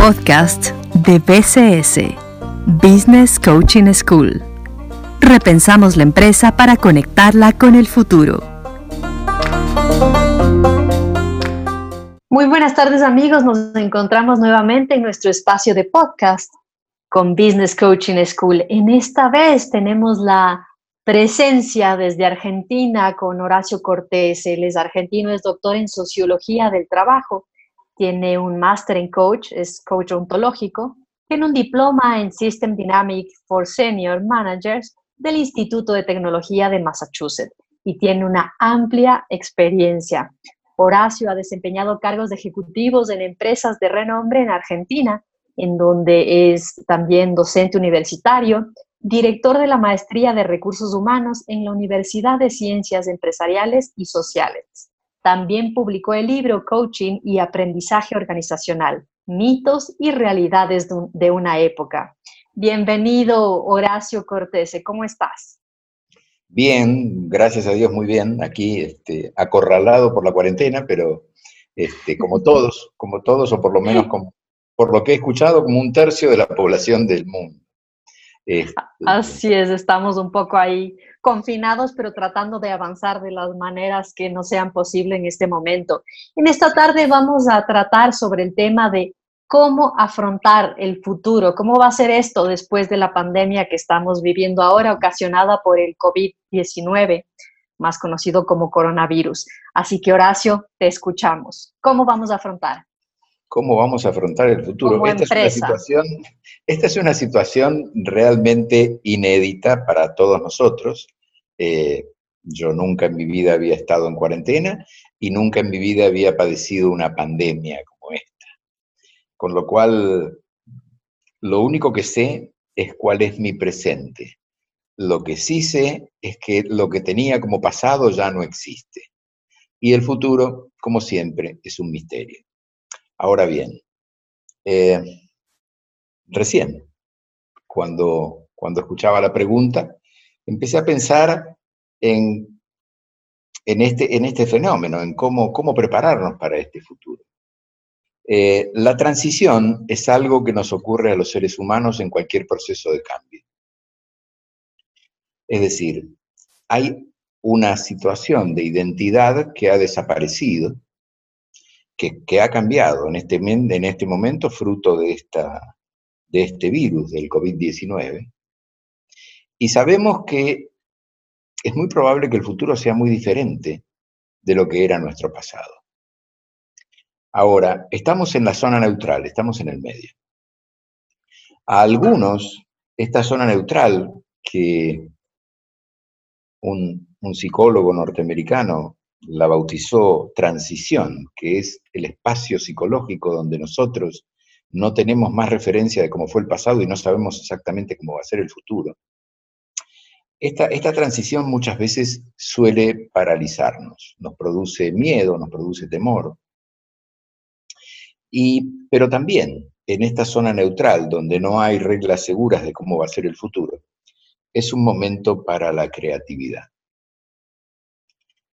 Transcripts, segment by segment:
podcast de BCS, Business Coaching School. Repensamos la empresa para conectarla con el futuro. Muy buenas tardes amigos, nos encontramos nuevamente en nuestro espacio de podcast con Business Coaching School. En esta vez tenemos la presencia desde Argentina con Horacio Cortés. Él es argentino, es doctor en sociología del trabajo, tiene un máster en coach, es coach ontológico, tiene un diploma en System Dynamics for Senior Managers del Instituto de Tecnología de Massachusetts y tiene una amplia experiencia. Horacio ha desempeñado cargos de ejecutivos en empresas de renombre en Argentina, en donde es también docente universitario, director de la Maestría de Recursos Humanos en la Universidad de Ciencias Empresariales y Sociales. También publicó el libro Coaching y Aprendizaje Organizacional, mitos y realidades de una época. Bienvenido, Horacio Cortese, ¿cómo estás? Bien, gracias a Dios, muy bien. Aquí este, acorralado por la cuarentena, pero este, como todos, como todos, o por lo menos como, por lo que he escuchado, como un tercio de la población del mundo. Este, Así es, estamos un poco ahí confinados, pero tratando de avanzar de las maneras que no sean posible en este momento. En esta tarde vamos a tratar sobre el tema de cómo afrontar el futuro, cómo va a ser esto después de la pandemia que estamos viviendo ahora, ocasionada por el COVID-19, más conocido como coronavirus. Así que Horacio, te escuchamos. ¿Cómo vamos a afrontar? Cómo vamos a afrontar el futuro. Esta es, una situación, esta es una situación realmente inédita para todos nosotros. Eh, yo nunca en mi vida había estado en cuarentena y nunca en mi vida había padecido una pandemia como esta. Con lo cual, lo único que sé es cuál es mi presente. Lo que sí sé es que lo que tenía como pasado ya no existe. Y el futuro, como siempre, es un misterio. Ahora bien, eh, recién, cuando, cuando escuchaba la pregunta, empecé a pensar en, en, este, en este fenómeno, en cómo, cómo prepararnos para este futuro. Eh, la transición es algo que nos ocurre a los seres humanos en cualquier proceso de cambio. Es decir, hay una situación de identidad que ha desaparecido que, ha cambiado en este, en este momento fruto de, esta, de este virus, del COVID-19. Y sabemos que es muy probable que el futuro sea muy diferente de lo que era nuestro pasado. Ahora, estamos en la zona neutral, estamos en el medio. A algunos, esta zona neutral, que un, un psicólogo norteamericano la bautizó transición, que es el espacio psicológico donde nosotros no tenemos más referencia de cómo fue el pasado y no sabemos exactamente cómo va a ser el futuro. Esta, transición muchas veces suele paralizarnos, nos produce miedo, nos produce temor. Y, pero también en esta zona neutral, donde no hay reglas seguras de cómo va a ser el futuro, es un momento para la creatividad.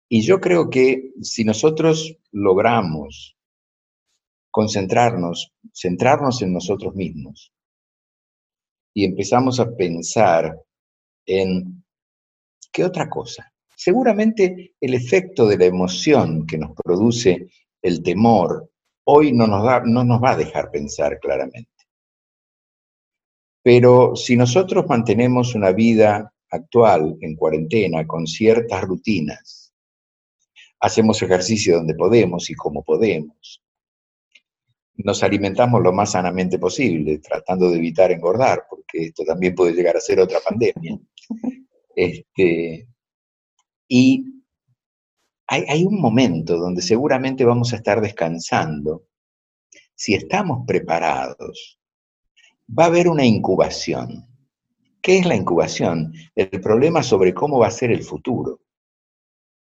Y yo creo que si nosotros logramos concentrarnos, centrarnos en nosotros mismos y empezamos a pensar en qué otra cosa. Seguramente el efecto de la emoción que nos produce el temor hoy no nos, no nos va a dejar pensar claramente. Pero si nosotros mantenemos una vida actual en cuarentena con ciertas rutinas, hacemos ejercicio donde podemos y como podemos. Nos alimentamos lo más sanamente posible, tratando de evitar engordar, porque esto también puede llegar a ser otra pandemia. Este, y hay, hay un momento donde seguramente vamos a estar descansando. Si estamos preparados, va a haber una incubación. ¿Qué es la incubación? El problema sobre cómo va a ser el futuro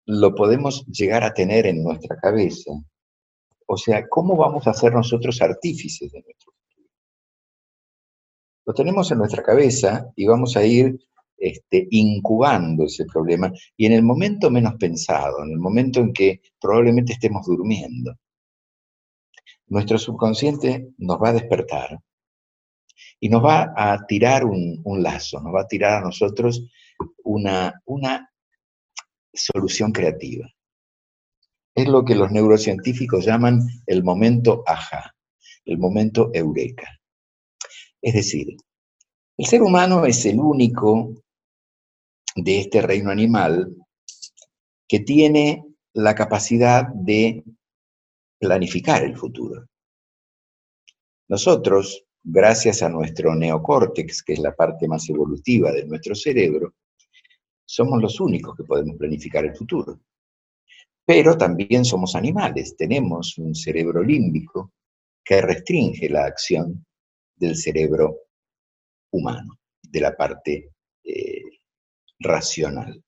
lo podemos llegar a tener en nuestra cabeza. O sea, ¿cómo vamos a ser nosotros artífices de nuestro futuro? Lo tenemos en nuestra cabeza y vamos a ir este, incubando ese problema y en el momento menos pensado, en el momento en que probablemente estemos durmiendo, nuestro subconsciente nos va a despertar y nos va a tirar un, lazo, nos va a tirar a nosotros una, una solución creativa. Es lo que los neurocientíficos llaman el momento aja, el momento eureka. Es decir, el ser humano es el único de este reino animal que tiene la capacidad de planificar el futuro. Nosotros, gracias a nuestro neocórtex, que es la parte más evolutiva de nuestro cerebro, somos los únicos que podemos planificar el futuro. Pero también somos animales, tenemos un cerebro límbico que restringe la acción del cerebro humano, de la parte eh, racional.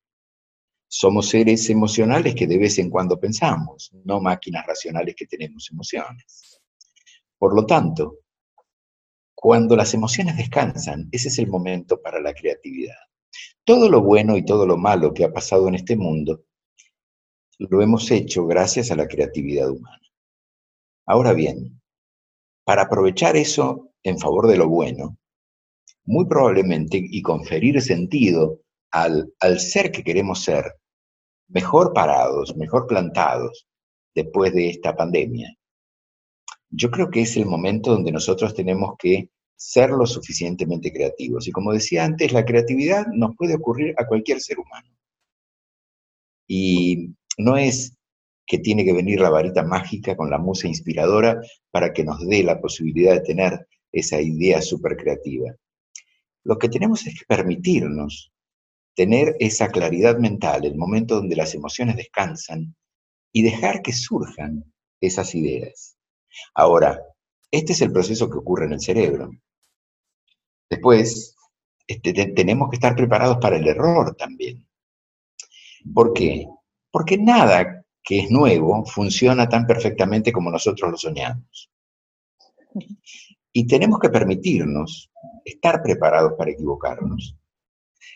Somos seres emocionales que de vez en cuando pensamos, no máquinas racionales que tenemos emociones. Por lo tanto, cuando las emociones descansan, ese es el momento para la creatividad. Todo lo bueno y todo lo malo que ha pasado en este mundo lo hemos hecho gracias a la creatividad humana. Ahora bien, para aprovechar eso en favor de lo bueno, muy probablemente y conferir sentido al, al ser que queremos ser, mejor parados, mejor plantados después de esta pandemia, yo creo que es el momento donde nosotros tenemos que ser lo suficientemente creativos. Y como decía antes, la creatividad nos puede ocurrir a cualquier ser humano. Y no es que tiene que venir la varita mágica con la musa inspiradora para que nos dé la posibilidad de tener esa idea súper creativa. Lo que tenemos es que permitirnos tener esa claridad mental, el momento donde las emociones descansan, y dejar que surjan esas ideas. Ahora, este es el proceso que ocurre en el cerebro. Después, este, tenemos que estar preparados para el error también. ¿Por qué? Porque nada que es nuevo funciona tan perfectamente como nosotros lo soñamos. Y tenemos que permitirnos estar preparados para equivocarnos.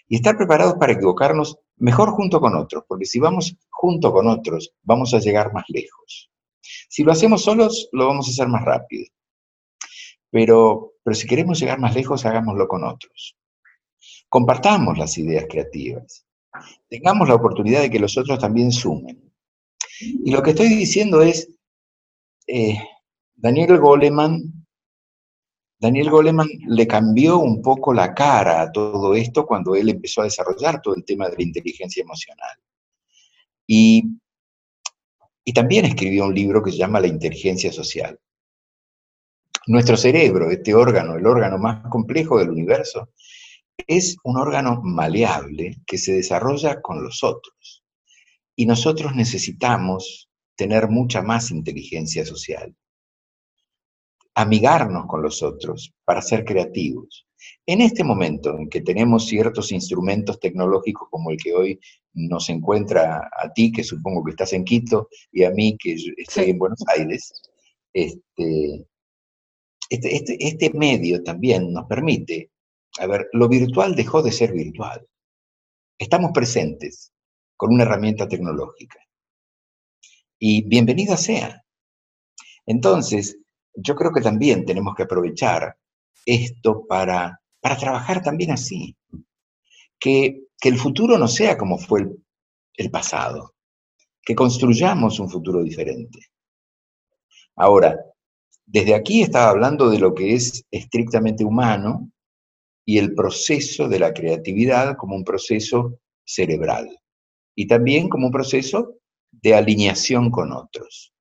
Y estar preparados para equivocarnos mejor junto con otros, porque si vamos junto con otros, vamos a llegar más lejos. Si lo hacemos solos, lo vamos a hacer más rápido. Pero, pero si queremos llegar más lejos, hagámoslo con otros. Compartamos las ideas creativas. Tengamos la oportunidad de que los otros también sumen. Y lo que estoy diciendo es, eh, Daniel Goleman Daniel Goleman le cambió un poco la cara a todo esto cuando él empezó a desarrollar todo el tema de la inteligencia emocional. Y, y también escribió un libro que se llama La inteligencia social. Nuestro cerebro, este órgano, el órgano más complejo del universo, es un órgano maleable que se desarrolla con los otros. Y nosotros necesitamos tener mucha más inteligencia social amigarnos con los otros, para ser creativos. En este momento en que tenemos ciertos instrumentos tecnológicos como el que hoy nos encuentra a ti, que supongo que estás en Quito, y a mí, que estoy en Buenos Aires, este, este, este, este medio también nos permite, a ver, lo virtual dejó de ser virtual. Estamos presentes con una herramienta tecnológica. Y bienvenida sea. Entonces, yo creo que también tenemos que aprovechar esto para, para trabajar también así. Que, el futuro no sea como fue el pasado, que construyamos un futuro diferente. Ahora, desde aquí estaba hablando de lo que es estrictamente humano y el proceso de la creatividad como un proceso cerebral y también como un proceso de alineación con otros.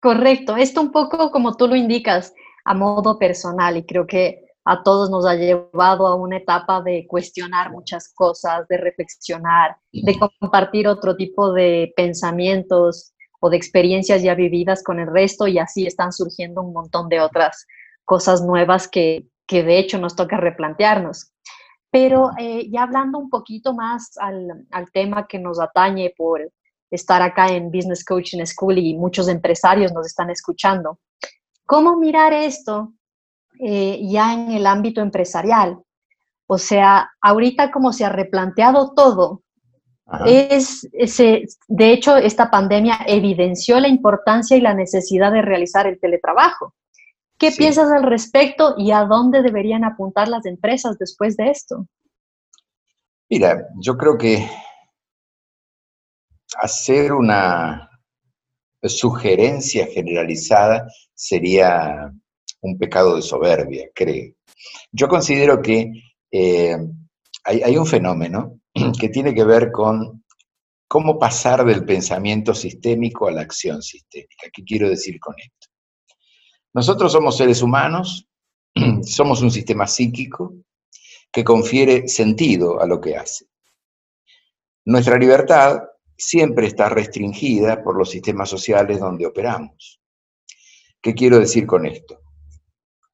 Correcto, esto un poco como tú lo indicas, a modo personal, y creo que a todos nos ha llevado a una etapa de cuestionar muchas cosas, de reflexionar, de compartir otro tipo de pensamientos o de experiencias ya vividas con el resto y así están surgiendo un montón de otras cosas nuevas que, que de hecho nos toca replantearnos. Pero eh, ya hablando un poquito más al, al tema que nos atañe por estar acá en Business Coaching School y muchos empresarios nos están escuchando. ¿Cómo mirar esto eh, ya en el ámbito empresarial? O sea, ahorita como se ha replanteado todo, Es, de hecho, esta pandemia evidenció la importancia y la necesidad de realizar el teletrabajo. ¿Qué piensas al respecto y a dónde deberían apuntar las empresas después de esto? Mira, yo creo que hacer una sugerencia generalizada sería un pecado de soberbia, creo. Yo considero que eh, hay, un fenómeno que tiene que ver con cómo pasar del pensamiento sistémico a la acción sistémica. ¿Qué quiero decir con esto? Nosotros somos seres humanos, somos un sistema psíquico que confiere sentido a lo que hace. Nuestra libertad siempre está restringida por los sistemas sociales donde operamos. ¿Qué quiero decir con esto?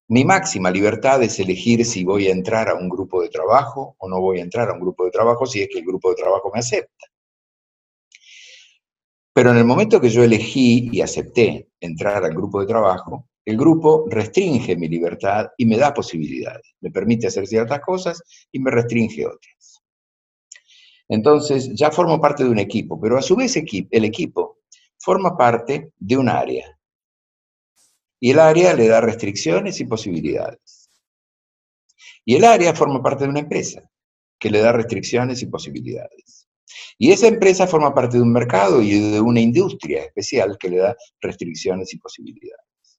Mi máxima libertad es elegir si voy a entrar a un grupo de trabajo o no voy a entrar a un grupo de trabajo si es que el grupo de trabajo me acepta. Pero en el momento que yo elegí y acepté entrar al grupo de trabajo, el grupo restringe mi libertad y me da posibilidades. Me permite hacer ciertas cosas y me restringe otras. Entonces, ya formo parte de un equipo, pero a su vez el equipo forma parte de un área. Y el área le da restricciones y posibilidades. Y el área forma parte de una empresa que le da restricciones y posibilidades. Y esa empresa forma parte de un mercado y de una industria especial que le da restricciones y posibilidades.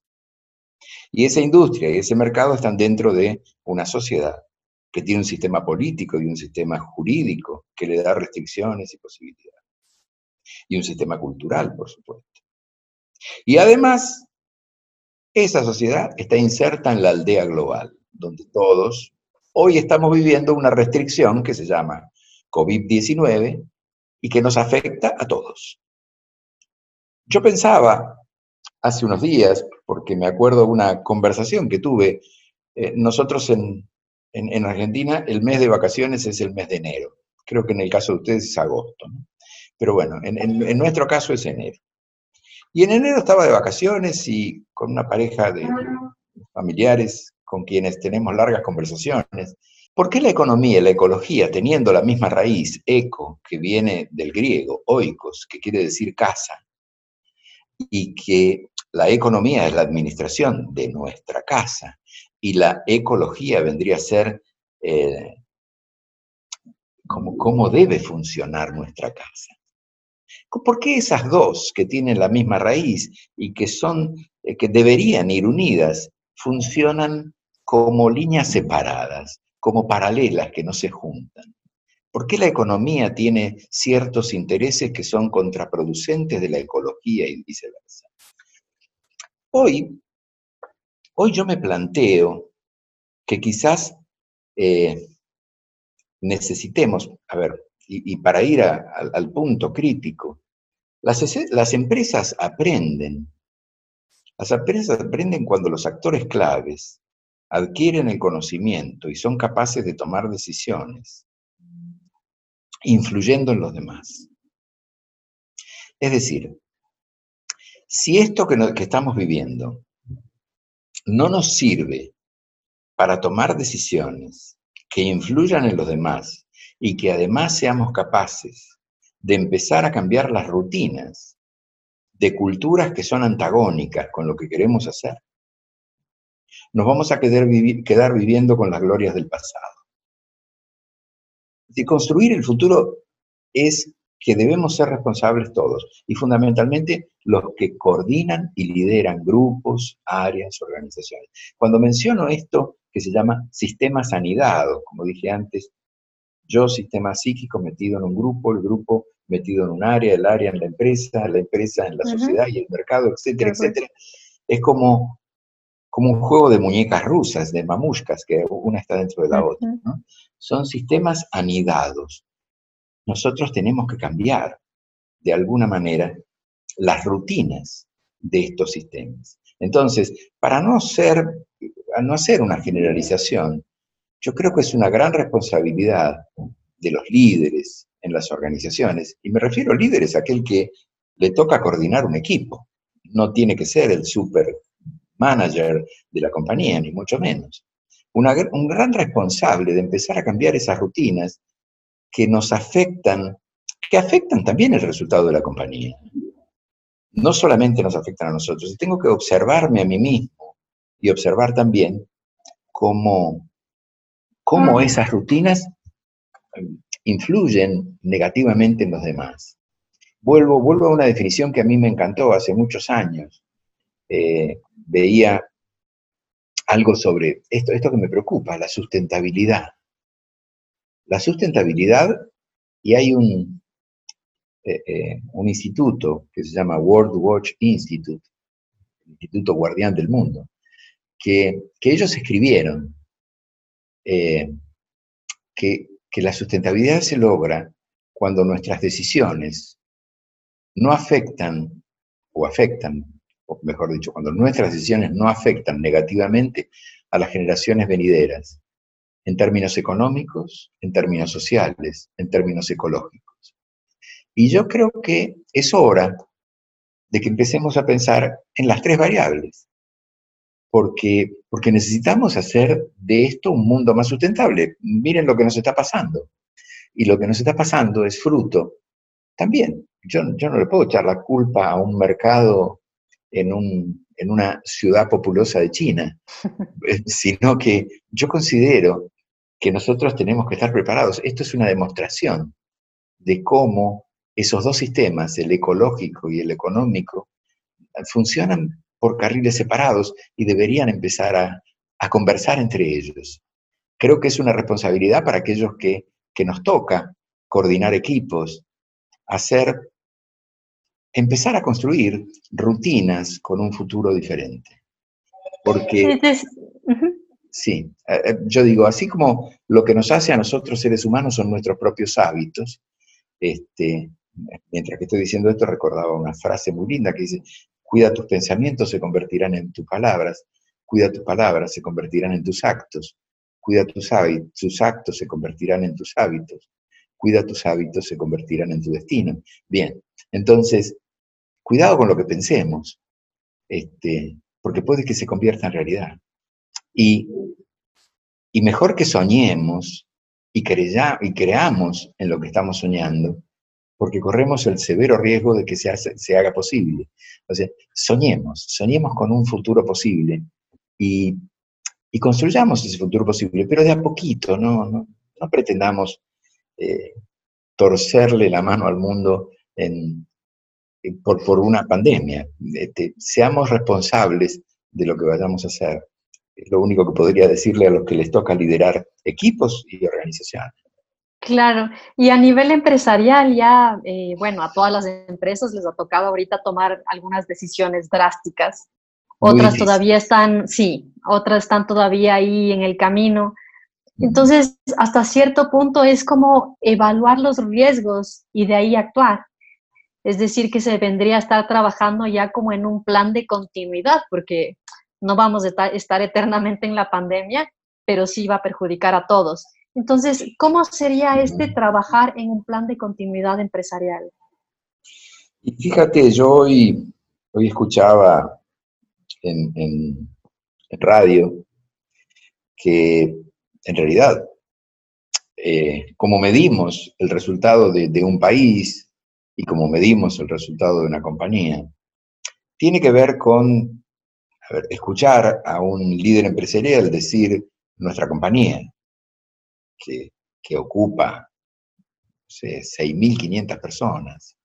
Y esa industria y ese mercado están dentro de una sociedad que tiene un sistema político y un sistema jurídico que le da restricciones y posibilidades. Y un sistema cultural, por supuesto. Y además, esa sociedad está inserta en la aldea global, donde todos hoy estamos viviendo una restricción que se llama COVID-19 y que nos afecta a todos. Yo pensaba hace unos días, porque me acuerdo de una conversación que tuve, eh, nosotros en, en, Argentina el mes de vacaciones es el mes de enero. Creo que en el caso de ustedes es agosto. Pero bueno, en, nuestro caso es enero. Y en enero estaba de vacaciones y con una pareja de familiares con quienes tenemos largas conversaciones. ¿Por qué la economía y la ecología, teniendo la misma raíz, eco, que viene del griego, oikos, que quiere decir casa, y que la economía es la administración de nuestra casa, y la ecología vendría a ser eh, como cómo debe funcionar nuestra casa. ¿Por qué esas dos que tienen la misma raíz y que son, eh, que deberían ir unidas, funcionan como líneas separadas, como paralelas que no se juntan? ¿Por qué la economía tiene ciertos intereses que son contraproducentes de la ecología y viceversa? Hoy Hoy yo me planteo que quizás eh, necesitemos, a ver, y, para ir al punto crítico, las, empresas aprenden, las empresas aprenden cuando los actores claves adquieren el conocimiento y son capaces de tomar decisiones, influyendo en los demás. Es decir, si esto que estamos viviendo no nos sirve para tomar decisiones que influyan en los demás y que además seamos capaces de empezar a cambiar las rutinas de culturas que son antagónicas con lo que queremos hacer, nos vamos a quedar, quedar viviendo con las glorias del pasado. Y construir el futuro es que debemos ser responsables todos y fundamentalmente los que coordinan y lideran grupos, áreas, organizaciones. Cuando menciono esto que se llama sistema sanidad, como dije antes, yo sistema psíquico metido en un grupo, el grupo metido en un área, el área en la empresa, la empresa en la sociedad y el mercado, etcétera, etcétera, es como, como un juego de muñecas rusas, de mamushkas, que una está dentro de la otra. Son sistemas anidados, nosotros tenemos que cambiar de alguna manera las rutinas de estos sistemas. Entonces, para no ser, no hacer una generalización, yo creo que es una gran responsabilidad de los líderes en las organizaciones, y me refiero a líderes, aquel que le toca coordinar un equipo. No tiene que ser el super manager de la compañía, ni mucho menos. un gran responsable de empezar a cambiar esas rutinas que nos afectan que afectan también el resultado de la compañía. No solamente nos afectan a nosotros, tengo que observarme a mí mismo y observar también cómo, cómo esas rutinas influyen negativamente en los demás. Vuelvo, vuelvo a una definición que a mí me encantó hace muchos años. Eh, veía algo sobre esto, esto que me preocupa, la sustentabilidad. La sustentabilidad, y hay un, eh, eh, un instituto que se llama World Watch Institute, el Instituto Guardián del Mundo, que, ellos escribieron que, que la sustentabilidad se logra cuando nuestras decisiones no afectan o afectan o mejor dicho, cuando nuestras decisiones no afectan negativamente a las generaciones venideras, en términos económicos, en términos sociales, en términos ecológicos. Y yo creo que es hora de que empecemos a pensar en las tres variables, porque, porque necesitamos hacer de esto un mundo más sustentable. Miren lo que nos está pasando. Y lo que nos está pasando es fruto también. Yo, yo no le puedo echar la culpa a un mercado en, una ciudad populosa de China, eh, sino que yo considero que nosotros tenemos que estar preparados. Esto es una demostración de cómo esos dos sistemas, el ecológico y el económico, funcionan por carriles separados y deberían empezar a, conversar entre ellos. Creo que es una responsabilidad para aquellos que, que nos toca coordinar equipos, hacer empezar a construir rutinas con un futuro diferente. Porque, sí, eh, eh, yo digo, así como lo que nos hace a nosotros seres humanos son nuestros propios hábitos, este, mientras que estoy diciendo esto recordaba una frase muy linda que dice, cuida tus pensamientos, se convertirán en tus palabras, cuida tus palabras, se convertirán en tus actos, cuida tus hábitos, actos se convertirán en tus hábitos, cuida tus hábitos, se convertirán en tu destino. Bien, entonces, cuidado con lo que pensemos, este, porque puede que se convierta en realidad. Y, mejor que soñemos y, y creamos en lo que estamos soñando, porque corremos el severo riesgo de que se, se haga posible. O sea, soñemos, soñemos con un futuro posible y, construyamos ese futuro posible, pero de a poquito, no, no, pretendamos eh, torcerle la mano al mundo en, por, por una pandemia. Este, seamos responsables de lo que vayamos a hacer. Es lo único que podría decirle a los que les toca liderar equipos y organizaciones. Claro, y a nivel empresarial ya, eh, bueno, a todas las empresas les ha tocado ahorita tomar algunas decisiones drásticas. Otras todavía están, sí, otras están todavía ahí en el camino. Entonces, hasta cierto punto es como evaluar los riesgos y de ahí actuar. Es decir, que se vendría a estar trabajando ya como en un plan de continuidad, porque no vamos a estar eternamente en la pandemia, pero sí va a perjudicar a todos. Entonces, ¿cómo sería este trabajar en un plan de continuidad empresarial? Y fíjate, yo hoy, hoy escuchaba en, radio que en realidad, eh, como medimos el resultado de un país, y como medimos el resultado de una compañía, tiene que ver con escuchar a un líder empresarial decir nuestra compañía, que, ocupa 6.500 personas,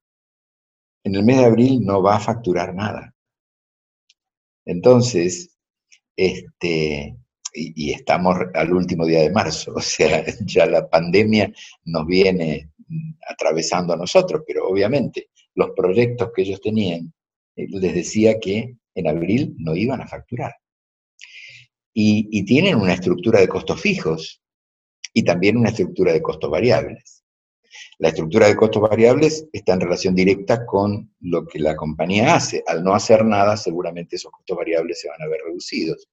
en el mes de abril no va a facturar nada. Entonces, este, y, y, estamos al último día de marzo, o sea, ya la pandemia nos viene atravesando a nosotros, pero obviamente los proyectos que ellos tenían eh, les decía que en abril no iban a facturar. Y, tienen una estructura de costos fijos y también una estructura de costos variables. La estructura de costos variables está en relación directa con lo que la compañía hace. Al no hacer nada, seguramente esos costos variables se van a ver reducidos.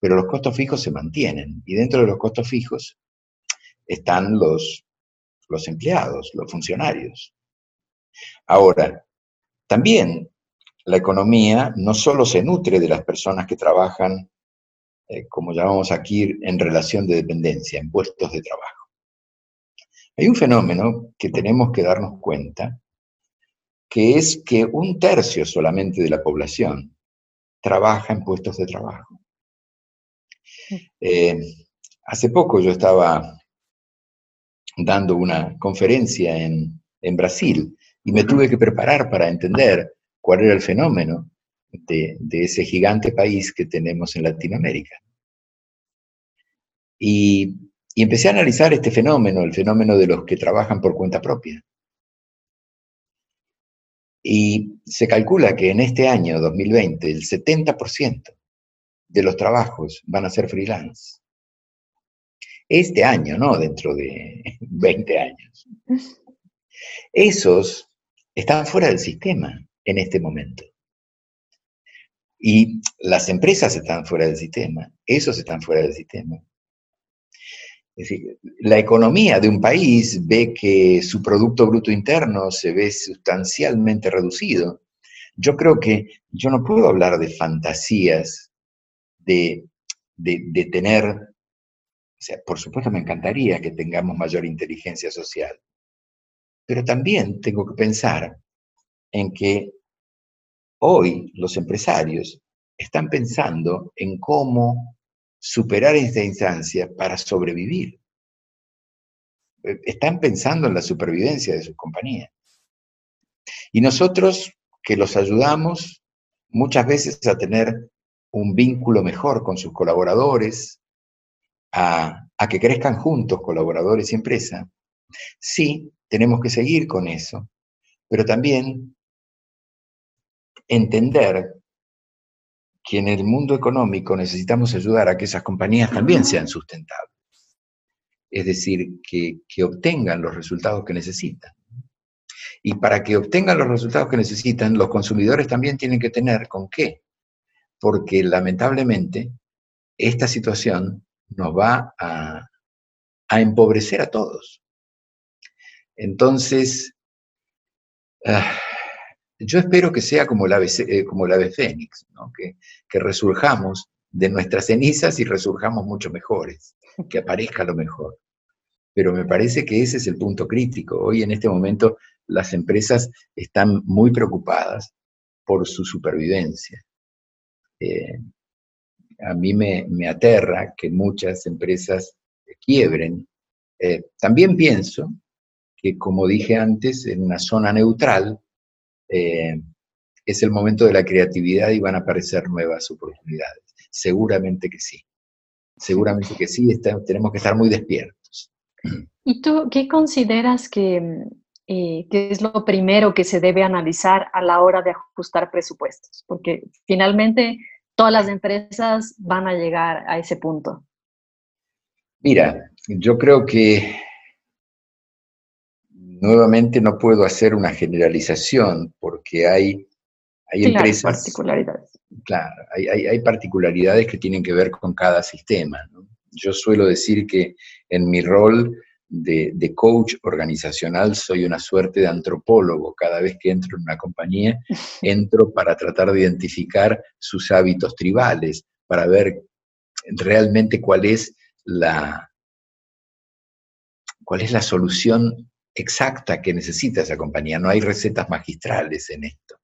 Pero los costos fijos se mantienen. Y dentro de los costos fijos están los los empleados, los funcionarios. Ahora, también la economía no solo se nutre de las personas que trabajan, eh, como llamamos aquí, en relación de dependencia, en puestos de trabajo. Hay un fenómeno que tenemos que darnos cuenta, que es que un tercio solamente de la población trabaja en puestos de trabajo. Eh, hace poco yo estaba dando una conferencia en, Brasil y me tuve que preparar para entender cuál era el fenómeno de, ese gigante país que tenemos en Latinoamérica. Y, y, empecé a analizar este fenómeno, el fenómeno de los que trabajan por cuenta propia. Y se calcula que en este año 2020 el 70% de los trabajos van a ser freelance. Este año, no dentro de 20 años. Esos están fuera del sistema en este momento. Y las empresas están fuera del sistema, esos están fuera del sistema. Es decir, la economía de un país ve que su Producto Bruto Interno se ve sustancialmente reducido. Yo creo que yo no puedo hablar de fantasías, de, de tener, o sea, por supuesto me encantaría que tengamos mayor inteligencia social, pero también tengo que pensar en que hoy los empresarios están pensando en cómo superar esta instancia para sobrevivir. Eh, están pensando en la supervivencia de sus compañías. Y nosotros que los ayudamos muchas veces a tener un vínculo mejor con sus colaboradores, a, a que crezcan juntos colaboradores y empresa, sí, tenemos que seguir con eso, pero también entender que en el mundo económico necesitamos ayudar a que esas compañías también sean sustentables. Es decir, que, obtengan los resultados que necesitan. Y para que obtengan los resultados que necesitan, los consumidores también tienen que tener con qué. Porque lamentablemente esta situación nos va a, empobrecer a todos. Entonces, ah, yo espero que sea como la eh, como la ave fénix, que, que resurjamos de nuestras cenizas y resurjamos mucho mejores, que aparezca lo mejor. Pero me parece que ese es el punto crítico. Hoy en este momento las empresas están muy preocupadas por su supervivencia. Eh, a mí me, aterra que muchas empresas quiebren. Eh, también pienso que, como dije antes, en una zona neutral eh, es el momento de la creatividad y van a aparecer nuevas oportunidades. Seguramente que sí. Seguramente que sí, tenemos que estar muy despiertos. ¿Y tú qué consideras que, eh, que, es lo primero que se debe analizar a la hora de ajustar presupuestos? Porque finalmente todas las empresas van a llegar a ese punto. Mira, yo creo que nuevamente no puedo hacer una generalización porque hay, hay empresas... particularidades. Claro, hay, hay, particularidades que tienen que ver con cada sistema. Yo suelo decir que en mi rol de, de, coach organizacional soy una suerte de antropólogo. Cada vez que entro en una compañía, entro para tratar de identificar sus hábitos tribales, para ver realmente cuál es la, cuál es la solución exacta que necesita esa compañía. No hay recetas magistrales en esto.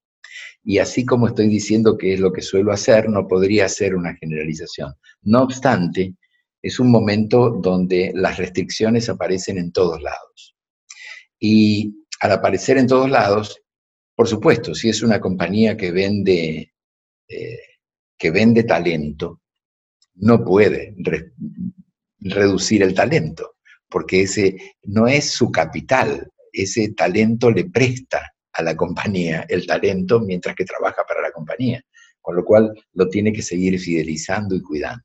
Y así como estoy diciendo que es lo que suelo hacer, no podría ser una generalización. No obstante, es un momento donde las restricciones aparecen en todos lados. Y al aparecer en todos lados, por supuesto, si es una compañía que vende, eh, que vende talento, no puede reducir el talento porque ese no es su capital, ese talento le presta a la compañía el talento mientras que trabaja para la compañía, con lo cual lo tiene que seguir fidelizando y cuidando.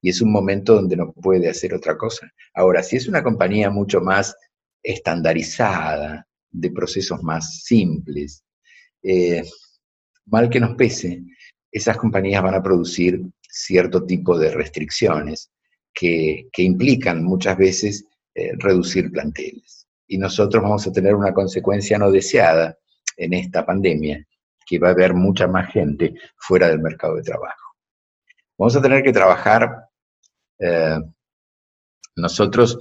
Y es un momento donde no puede hacer otra cosa. Ahora, si es una compañía mucho más estandarizada, de procesos más simples, eh, mal que nos pese, esas compañías van a producir cierto tipo de restricciones que, implican muchas veces eh, reducir planteles. Y nosotros vamos a tener una consecuencia no deseada en esta pandemia, que va a haber mucha más gente fuera del mercado de trabajo. Vamos a tener que trabajar, eh, nosotros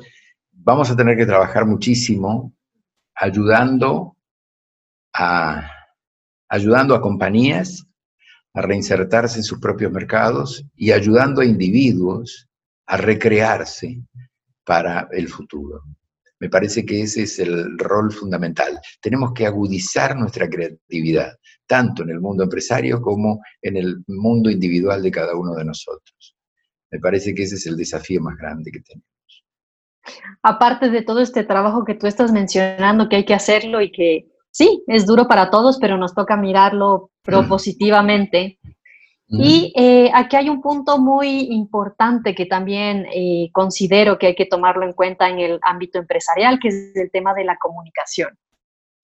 vamos a tener que trabajar muchísimo ayudando a, ayudando a compañías a reinsertarse en sus propios mercados y ayudando a individuos a recrearse para el futuro. Me parece que ese es el rol fundamental. Tenemos que agudizar nuestra creatividad, tanto en el mundo empresario como en el mundo individual de cada uno de nosotros. Me parece que ese es el desafío más grande que tenemos. Aparte de todo este trabajo que tú estás mencionando, que hay que hacerlo y que sí, es duro para todos, pero nos toca mirarlo propositivamente. Y eh, aquí hay un punto muy importante que también eh, considero que hay que tomarlo en cuenta en el ámbito empresarial, que es el tema de la comunicación.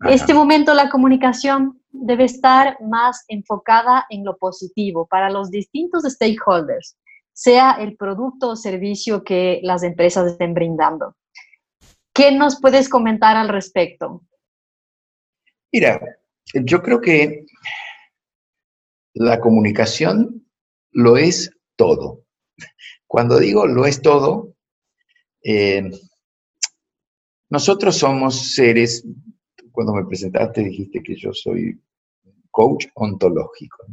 Este momento la comunicación debe estar más enfocada en lo positivo para los distintos stakeholders, sea el producto o servicio que las empresas estén brindando. ¿Qué nos puedes comentar al respecto? Mira, yo creo que la comunicación lo es todo. Cuando digo lo es todo, eh, nosotros somos seres, cuando me presentaste dijiste que yo soy coach ontológico.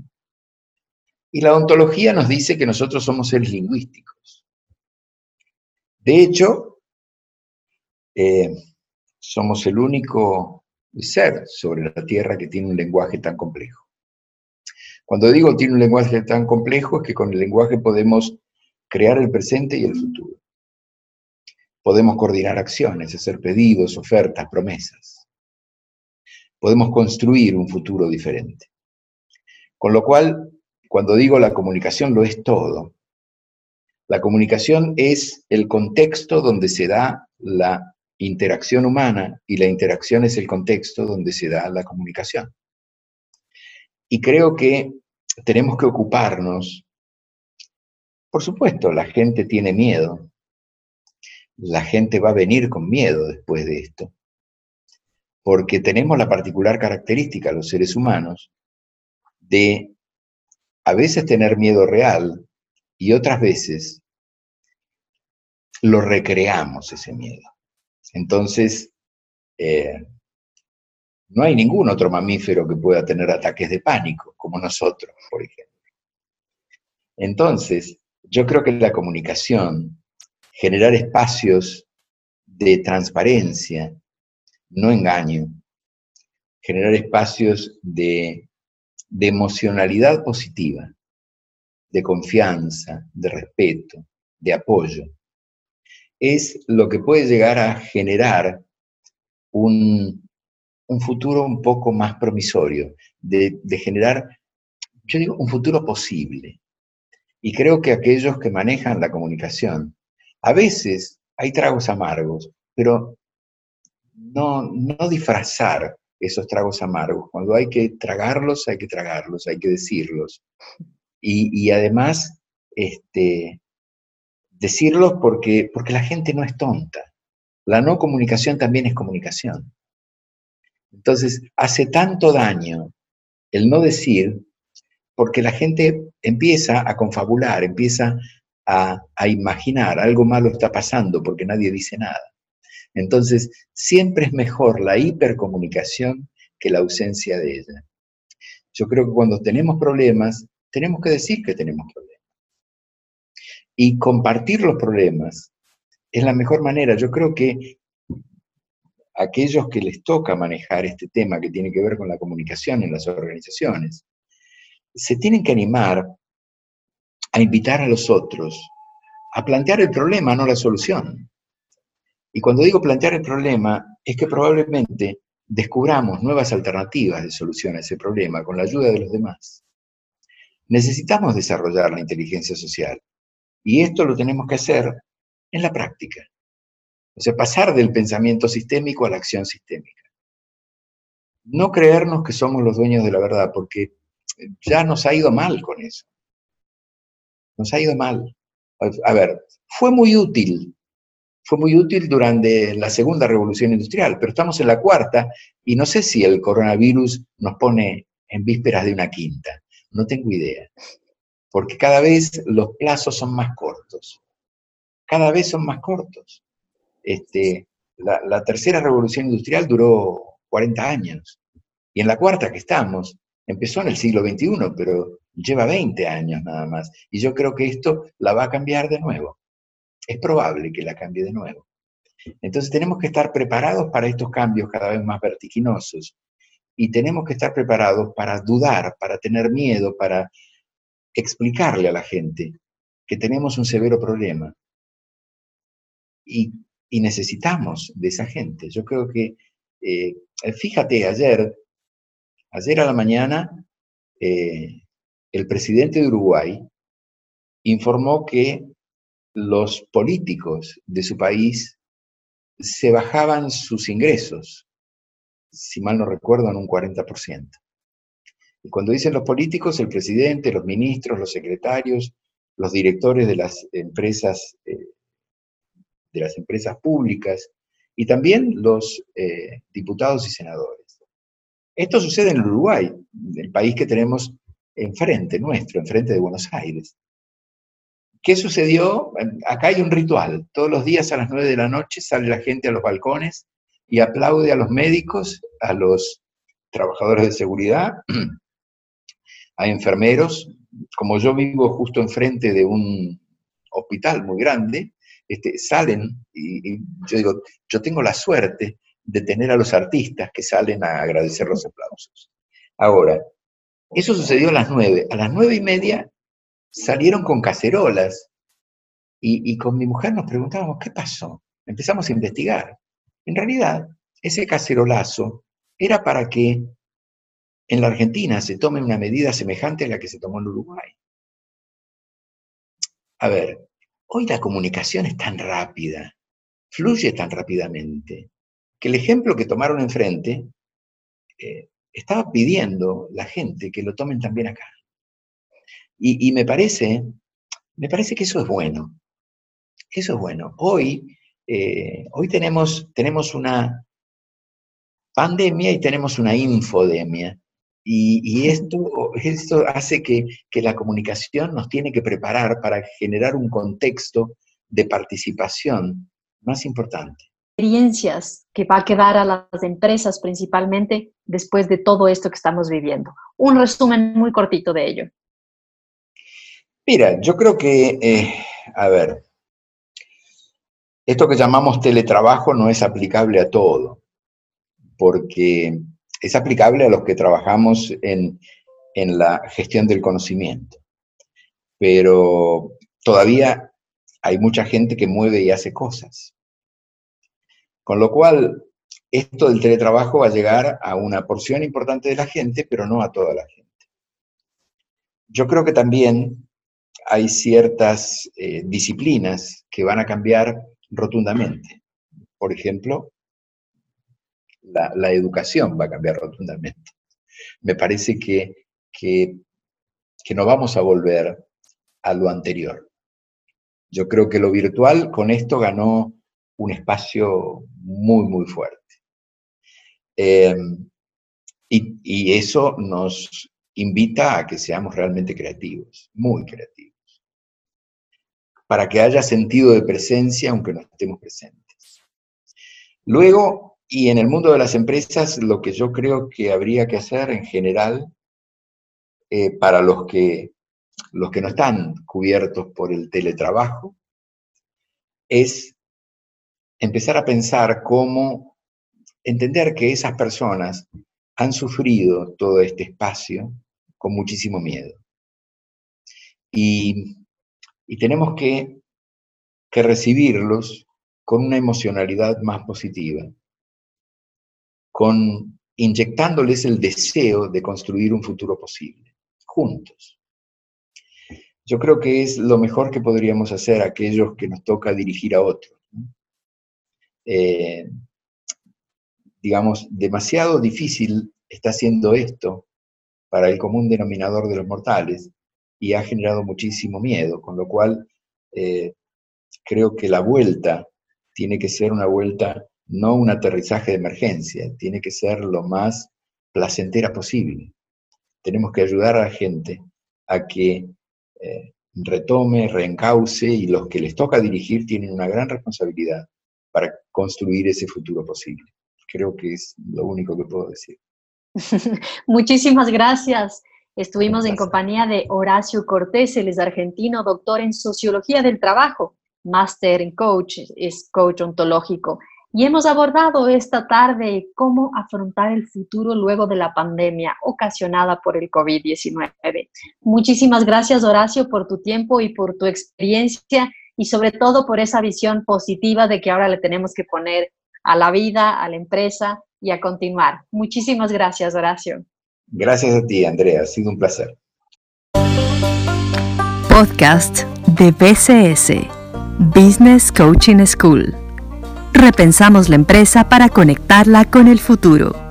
Y la ontología nos dice que nosotros somos seres lingüísticos. De hecho, eh, somos el único ser sobre la Tierra que tiene un lenguaje tan complejo. Cuando digo tiene un lenguaje tan complejo es que con el lenguaje podemos crear el presente y el futuro. Podemos coordinar acciones, hacer pedidos, ofertas, promesas. Podemos construir un futuro diferente. Con lo cual, cuando digo la comunicación lo es todo. La comunicación es el contexto donde se da la interacción humana y la interacción es el contexto donde se da la comunicación. Y creo que tenemos que ocuparnos. Por supuesto, la gente tiene miedo. La gente va a venir con miedo después de esto. Porque tenemos la particular característica, los seres humanos, de a veces tener miedo real y otras veces lo recreamos ese miedo. Entonces, eh, no hay ningún otro mamífero que pueda tener ataques de pánico, como nosotros, por ejemplo. Entonces, yo creo que la comunicación, generar espacios de transparencia, no engaño, generar espacios de, de emocionalidad positiva, de confianza, de respeto, de apoyo, es lo que puede llegar a generar un, un futuro un poco más promisorio, de, generar, yo digo, un futuro posible. Y creo que aquellos que manejan la comunicación, a veces hay tragos amargos, pero no, no disfrazar esos tragos amargos. Cuando hay que tragarlos, hay que tragarlos, hay que decirlos. Y, y además, este, decirlos porque, porque la gente no es tonta. La no comunicación también es comunicación. Entonces, hace tanto daño el no decir, porque la gente empieza a confabular, empieza a, imaginar, algo malo está pasando porque nadie dice nada. Entonces, siempre es mejor la hipercomunicación que la ausencia de ella. Yo creo que cuando tenemos problemas, tenemos que decir que tenemos problemas. Y compartir los problemas es la mejor manera. Yo creo que aquellos que les toca manejar este tema que tiene que ver con la comunicación en las organizaciones, se tienen que animar a invitar a los otros a plantear el problema, no la solución. Y cuando digo plantear el problema, es que probablemente descubramos nuevas alternativas de solución a ese problema con la ayuda de los demás. Necesitamos desarrollar la inteligencia social y esto lo tenemos que hacer en la práctica. O sea, pasar del pensamiento sistémico a la acción sistémica. No creernos que somos los dueños de la verdad, porque ya nos ha ido mal con eso. Nos ha ido mal. A ver, fue muy útil, fue muy útil durante la segunda revolución industrial, pero estamos en la cuarta y no sé si el coronavirus nos pone en vísperas de una quinta. No tengo idea. Porque cada vez los plazos son más cortos. Cada vez son más cortos. Este, la, tercera revolución industrial duró 40 años. Y en la cuarta que estamos, empezó en el siglo XXI, pero lleva 20 años nada más. Y yo creo que esto la va a cambiar de nuevo. Es probable que la cambie de nuevo. Entonces tenemos que estar preparados para estos cambios cada vez más vertiginosos. Y tenemos que estar preparados para dudar, para tener miedo, para explicarle a la gente que tenemos un severo problema. Y, necesitamos de esa gente. Yo creo que, eh, fíjate, ayer, ayer a la mañana, eh, el presidente de Uruguay informó que los políticos de su país se bajaban sus ingresos, si mal no recuerdo, en un 40%. Y cuando dicen los políticos, el presidente, los ministros, los secretarios, los directores de las empresas, eh, de las empresas públicas y también los eh, diputados y senadores. Esto sucede en Uruguay, el país que tenemos enfrente nuestro, enfrente de Buenos Aires. ¿Qué sucedió? Acá hay un ritual. Todos los días a las 9 de la noche sale la gente a los balcones y aplaude a los médicos, a los trabajadores de seguridad, a enfermeros. Como yo vivo justo enfrente de un hospital muy grande, este, salen y, yo digo, yo tengo la suerte de tener a los artistas que salen a agradecer los aplausos. Ahora, eso sucedió a las nueve. A las nueve y media salieron con cacerolas y, con mi mujer nos preguntábamos, ¿qué pasó? Empezamos a investigar. En realidad, ese cacerolazo era para que en la Argentina se tome una medida semejante a la que se tomó en Uruguay. A ver, hoy la comunicación es tan rápida, fluye tan rápidamente, que el ejemplo que tomaron enfrente eh, estaba pidiendo la gente que lo tomen también acá. Y, me parece, me parece que eso es bueno. Eso es bueno. Hoy, eh, hoy tenemos, tenemos una pandemia y tenemos una infodemia. Y, esto, esto hace que, que, la comunicación nos tiene que preparar para generar un contexto de participación más importante. Experiencias que va a quedar a las empresas principalmente después de todo esto que estamos viviendo. Un resumen muy cortito de ello. Mira, yo creo que, eh, a ver, esto que llamamos teletrabajo no es aplicable a todo, porque es aplicable a los que trabajamos en, en la gestión del conocimiento. Pero todavía hay mucha gente que mueve y hace cosas. Con lo cual, esto del teletrabajo va a llegar a una porción importante de la gente, pero no a toda la gente. Yo creo que también hay ciertas eh, disciplinas que van a cambiar rotundamente. Por ejemplo, la, educación va a cambiar rotundamente. Me parece que, que, no vamos a volver a lo anterior. Yo creo que lo virtual con esto ganó un espacio muy, muy fuerte. Y, y, eso nos invita a que seamos realmente creativos, muy creativos, para que haya sentido de presencia aunque no estemos presentes. Luego, y en el mundo de las empresas, lo que yo creo que habría que hacer en general, eh, para los que, los que no están cubiertos por el teletrabajo, es empezar a pensar cómo entender que esas personas han sufrido todo este espacio con muchísimo miedo. Y, tenemos que, que recibirlos con una emocionalidad más positiva, con inyectándoles el deseo de construir un futuro posible, juntos. Yo creo que es lo mejor que podríamos hacer aquellos que nos toca dirigir a otros. Eh, digamos, demasiado difícil está haciendo esto para el común denominador de los mortales y ha generado muchísimo miedo, con lo cual eh, creo que la vuelta tiene que ser una vuelta, no un aterrizaje de emergencia, tiene que ser lo más placentera posible. Tenemos que ayudar a la gente a que eh, retome, reencauce y los que les toca dirigir tienen una gran responsabilidad para construir ese futuro posible. Creo que es lo único que puedo decir. Muchísimas gracias. Estuvimos en compañía de Horacio Cortés, él es argentino, doctor en Sociología del Trabajo, máster en coach, es coach ontológico. Y hemos abordado esta tarde cómo afrontar el futuro luego de la pandemia ocasionada por el COVID-19. Muchísimas gracias, Horacio, por tu tiempo y por tu experiencia y sobre todo por esa visión positiva de que ahora le tenemos que poner a la vida, a la empresa y a continuar. Muchísimas gracias, Horacio. Gracias a ti, Andrea. Ha sido un placer. Podcast de BCS, Business Coaching School. Repensamos la empresa para conectarla con el futuro.